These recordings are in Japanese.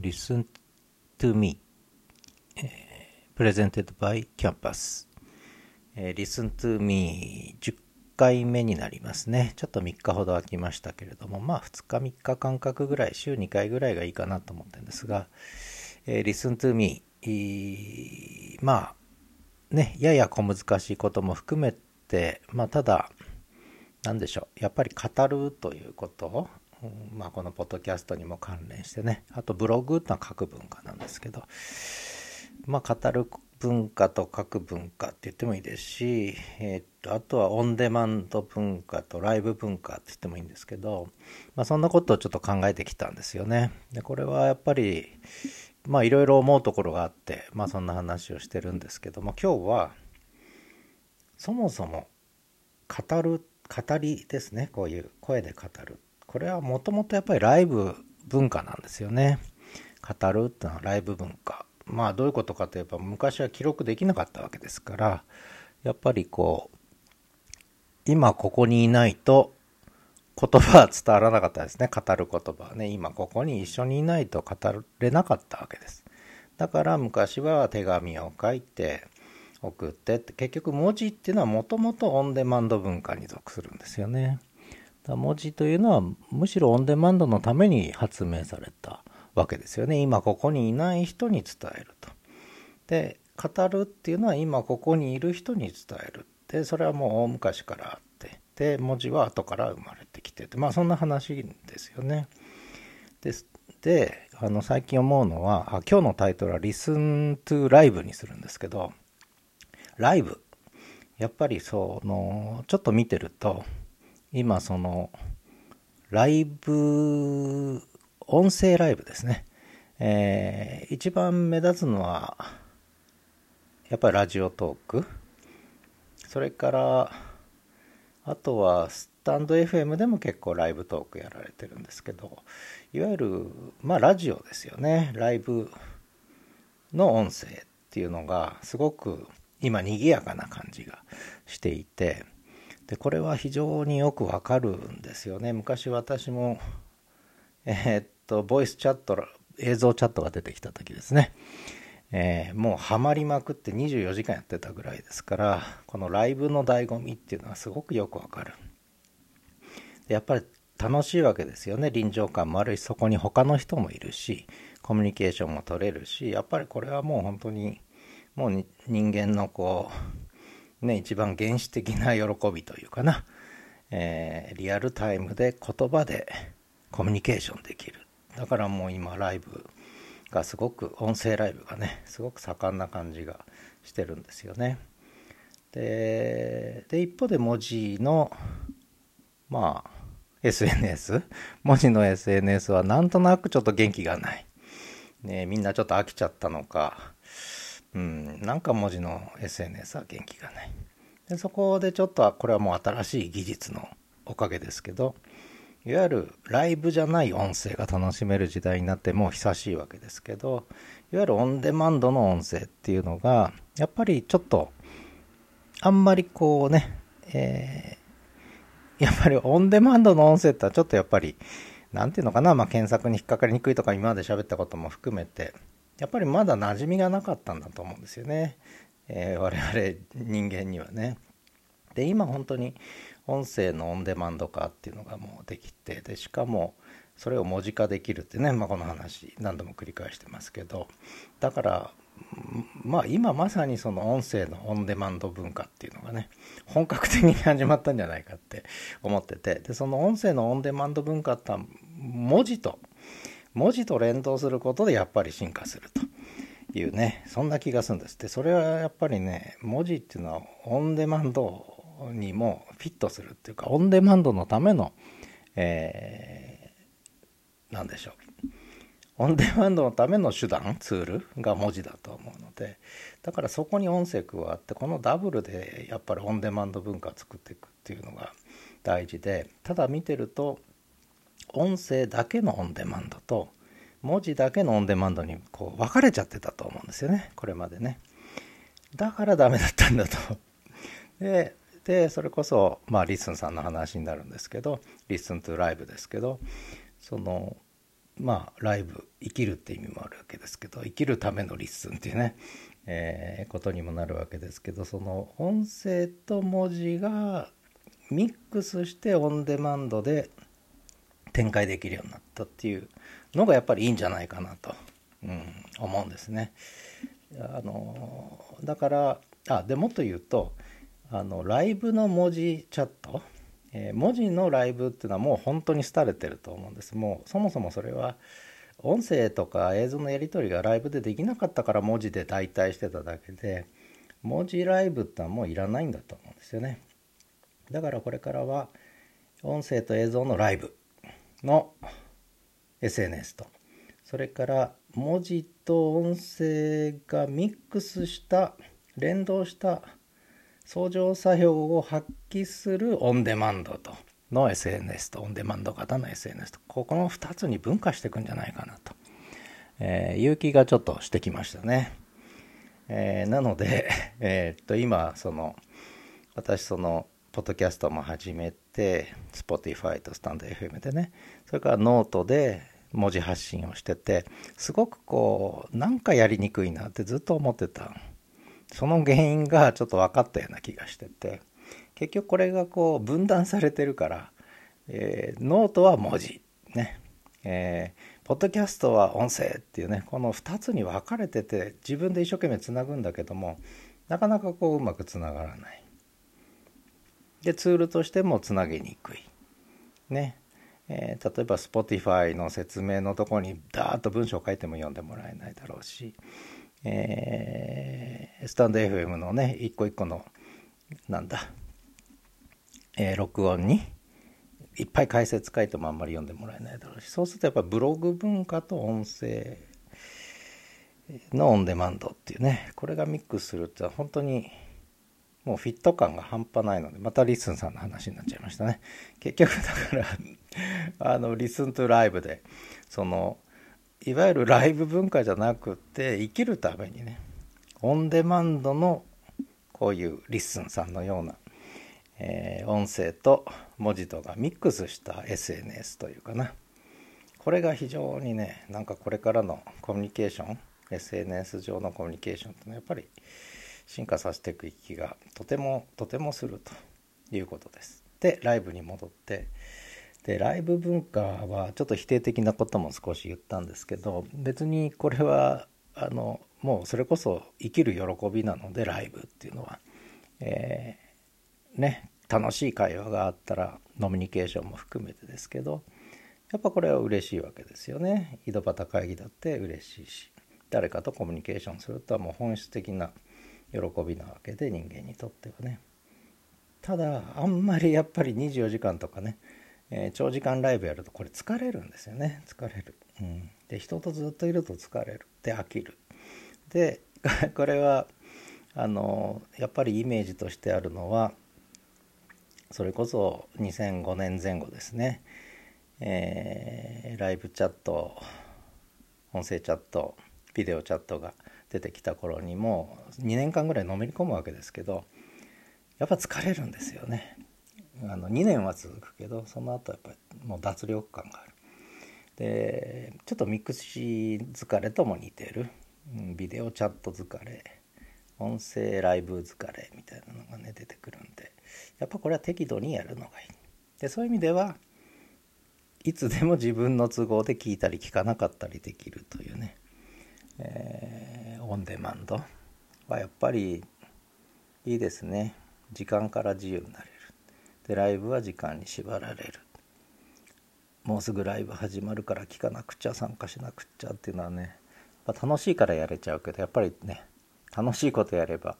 Listen to Me、Presented by Campus Listen to Me 10回目になりますね。ちょっと3日ほど空きましたけれども、まあ2日3日間隔ぐらい、週2回ぐらいがいいかなと思ってるんですが、Listen to Me、まあね、やや小難しいことも含めて、まあただ、なんでしょう、やっぱり語るということまあ、このポッドキャストにも関連してね。あとブログってのは書く文化なんですけど。まあ語る文化と書く文化って言ってもいいですし、えー、っとあとはオンデマンド文化とライブ文化って言ってもいいんですけど、まあ、そんなことをちょっと考えてきたんですよね。でこれはやっぱりまあいろいろ思うところがあって、まあ、そんな話をしてるんですけども今日はそもそも語る語りですね。こういう声で語る。これはもともとやっぱりライブ文化なんですよね。語るっていうのはライブ文化。まあどういうことかといえば昔は記録できなかったわけですからやっぱりこう今ここにいないと言葉は伝わらなかったですね語る言葉はね今ここに一緒にいないと語れなかったわけですだから昔は手紙を書いて送ってって結局文字っていうのはもともとオンデマンド文化に属するんですよね文字というのはむしろオンデマンドのために発明されたわけですよね。今ここにいない人に伝えると。で語るっていうのは今ここにいる人に伝える。でそれはもう大昔からあって。で文字は後から生まれてきてて。まあそんな話ですよね。でであの最近思うのはあ今日のタイトルは「Listen to Live」にするんですけどライブやっぱりそのちょっと見てると今そのライブ音声ライブですね、えー、一番目立つのはやっぱりラジオトーク。それからあとはスタンド FM でも結構ライブトークやられてるんですけどいわゆるまあラジオですよね。ライブの音声っていうのがすごく今賑やかな感じがしていてでこれは非常によくわかるんですよね。昔私もえー、っとボイスチャット映像チャットが出てきた時ですね、えー、もうハマりまくって24時間やってたぐらいですからこのライブの醍醐味っていうのはすごくよくわかる。やっぱり楽しいわけですよね。臨場感もあるしそこに他の人もいるしコミュニケーションも取れるしやっぱりこれはもう本当にもう人間のこうね、一番原始的な喜びというかな、えー、リアルタイムで言葉でコミュニケーションできる。だからもう今ライブがすごく、音声ライブがね、すごく盛んな感じがしてるんですよね。で、で一方で文字の、まあ、SNS、文字の SNS はなんとなくちょっと元気がない。ね、みんなちょっと飽きちゃったのか、うん、なんか文字の SNS は元気がない。でそこでちょっとこれはもう新しい技術のおかげですけどいわゆるライブじゃない音声が楽しめる時代になってもう久しいわけですけどいわゆるオンデマンドの音声っていうのがやっぱりちょっとあんまりこうね、えー、やっぱりオンデマンドの音声ってのはちょっとやっぱり何ていうのかな、まあ、検索に引っかかりにくいとか今まで喋ったことも含めてやっぱりまだ馴染みがなかったんだと思うんですよね、えー、我々人間にはね。で今本当に音声のオンデマンド化っていうのがもうできてでしかもそれを文字化できるってね、まあ、この話何度も繰り返してますけど。だからまあ今まさにその音声のオンデマンド文化っていうのがね本格的に始まったんじゃないかって思ってて。でその音声のオンデマンド文化って文字と文字と連動することでやっぱり進化するというねそんな気がするんです。でそれはやっぱりね文字っていうのはオンデマンドにもフィットするっていうかオンデマンドのための、えー、何でしょう。オンデマンドのための手段ツールが文字だと思うのでだからそこに音声加わってこのダブルでやっぱりオンデマンド文化を作っていくっていうのが大事でただ見てると音声だけのオンデマンドと文字だけのオンデマンドにこう分かれちゃってたと思うんですよね。これまでね。だからダメだったんだと。ででそれこそまあ LISTEN さんの話になるんですけどLISTEN to Live ですけどそのまあライブ生きるって意味もあるわけですけど生きるための listen っていうね、えー、ことにもなるわけですけどその音声と文字がミックスしてオンデマンドで展開できるようになったっていうのがやっぱりいいんじゃないかなと、うん、思うんですね。あのだからあでもっと言うとあのライブの文字チャット、えー、文字のライブっていうのはもう本当に廃れてると思うんですもうそもそもそれは音声とか映像のやり取りがライブでできなかったから文字で代替してただけで文字ライブってのはもういらないんだと思うんですよねだからこれからは音声と映像のライブの SNS と。それから文字と音声がミックスした連動した相乗作用を発揮するオンデマンドとの SNS とオンデマンド型の SNS と。ここの2つに分化していくんじゃないかなと、えー、いう気がちょっとしてきましたね。えー、なので、えー、っと今その私そのポッドキャストも始めて Spotify とスタンド FM でね。それからノートで文字発信をしててすごくこうなんかやりにくいなってずっと思ってた。その原因がちょっと分かったような気がしてて。結局これがこう分断されてるから、えー、ノートは文字ね。えー、ポッドキャストは音声っていうねこの2つに分かれてて自分で一生懸命つなぐんだけどもなかなかこううまくつながらない。でツールとしてもつなげにくい。ね。えー、例えば Spotify の説明のとこにダーッと文章を書いても読んでもらえないだろうし、えー、スタンド FM のね一個一個のなんだ、えー、録音にいっぱい解説書いてもあんまり読んでもらえないだろうし。そうするとやっぱブログ文化と音声のオンデマンドっていうね。これがミックスするって本当にもうフィット感が半端ないのでまた LISTEN さんの話になっちゃいましたね。結局だから あの LISTEN to Live でそのいわゆるライブ文化じゃなくて生きるためにねオンデマンドのこういう LISTEN さんのような、えー、音声と文字とがミックスした SNS というかな。これが非常にねなんかこれからのコミュニケーション SNS 上のコミュニケーションってのはやっぱり進化させていく気がとてもとてもするということです。でライブに戻ってでライブ文化はちょっと否定的なことも少し言ったんですけど別にこれはあのもうそれこそ生きる喜びなのでライブっていうのは、えー、ね楽しい会話があったらノミニケーションも含めてですけどやっぱこれは嬉しいわけですよね井戸端会議だって嬉しいし誰かとコミュニケーションするとはもう本質的な喜びなわけで人間にとってはね。ただあんまり やっぱり24時間とかね、えー、長時間ライブやるとこれ疲れるんですよね。疲れる、うん、で人とずっといると疲れる。で飽きる。で これはあのやっぱりイメージとしてあるのはそれこそ2005年前後ですね、えー、ライブチャット音声チャットビデオチャットが出てきた頃にも2年間ぐらいのめり込むわけですけどやっぱ疲れるんですよね。あの2年は続くけどその後やっぱりもう脱力感がある。でちょっとミクシー疲れとも似てる、うん、ビデオチャット疲れ音声ライブ疲れみたいなのがね出てくるんでやっぱこれは適度にやるのがいい。でそういう意味ではいつでも自分の都合で聞いたり聞かなかったりできるというね、えーオンデマンド。はやっぱりいいですね。時間から自由になれる。でライブは時間に縛られる。もうすぐライブ始まるから聞かなくちゃ参加しなくちゃっていうのはね楽しいからやれちゃうけどやっぱりね楽しいことやれば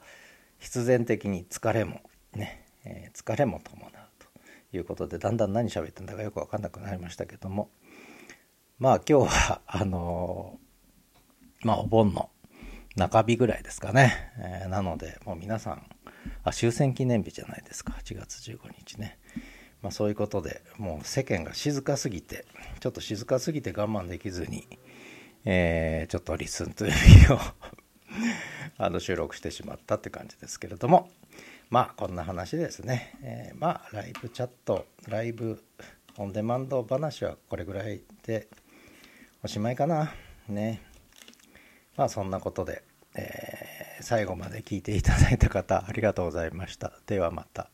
必然的に疲れもね、えー、疲れも伴うということでだんだん何喋ってんだかよく分かんなくなりましたけども。まあ今日はあのー、まあお盆の中日ぐらいですかね。えー、なので、もう皆さん、あ、終戦記念日じゃないですか。8月15日ね。まあそういうことで、もう世間が静かすぎて、ちょっと静かすぎて我慢できずに、えー、ちょっとリスンという意味を あの収録してしまったって感じですけれども、まあこんな話ですね。えー、まあライブチャット、ライブオンデマンド話はこれぐらいでおしまいかな。ね。まあそんなことで、えー、最後まで聞いていただいた方ありがとうございました。ではまた。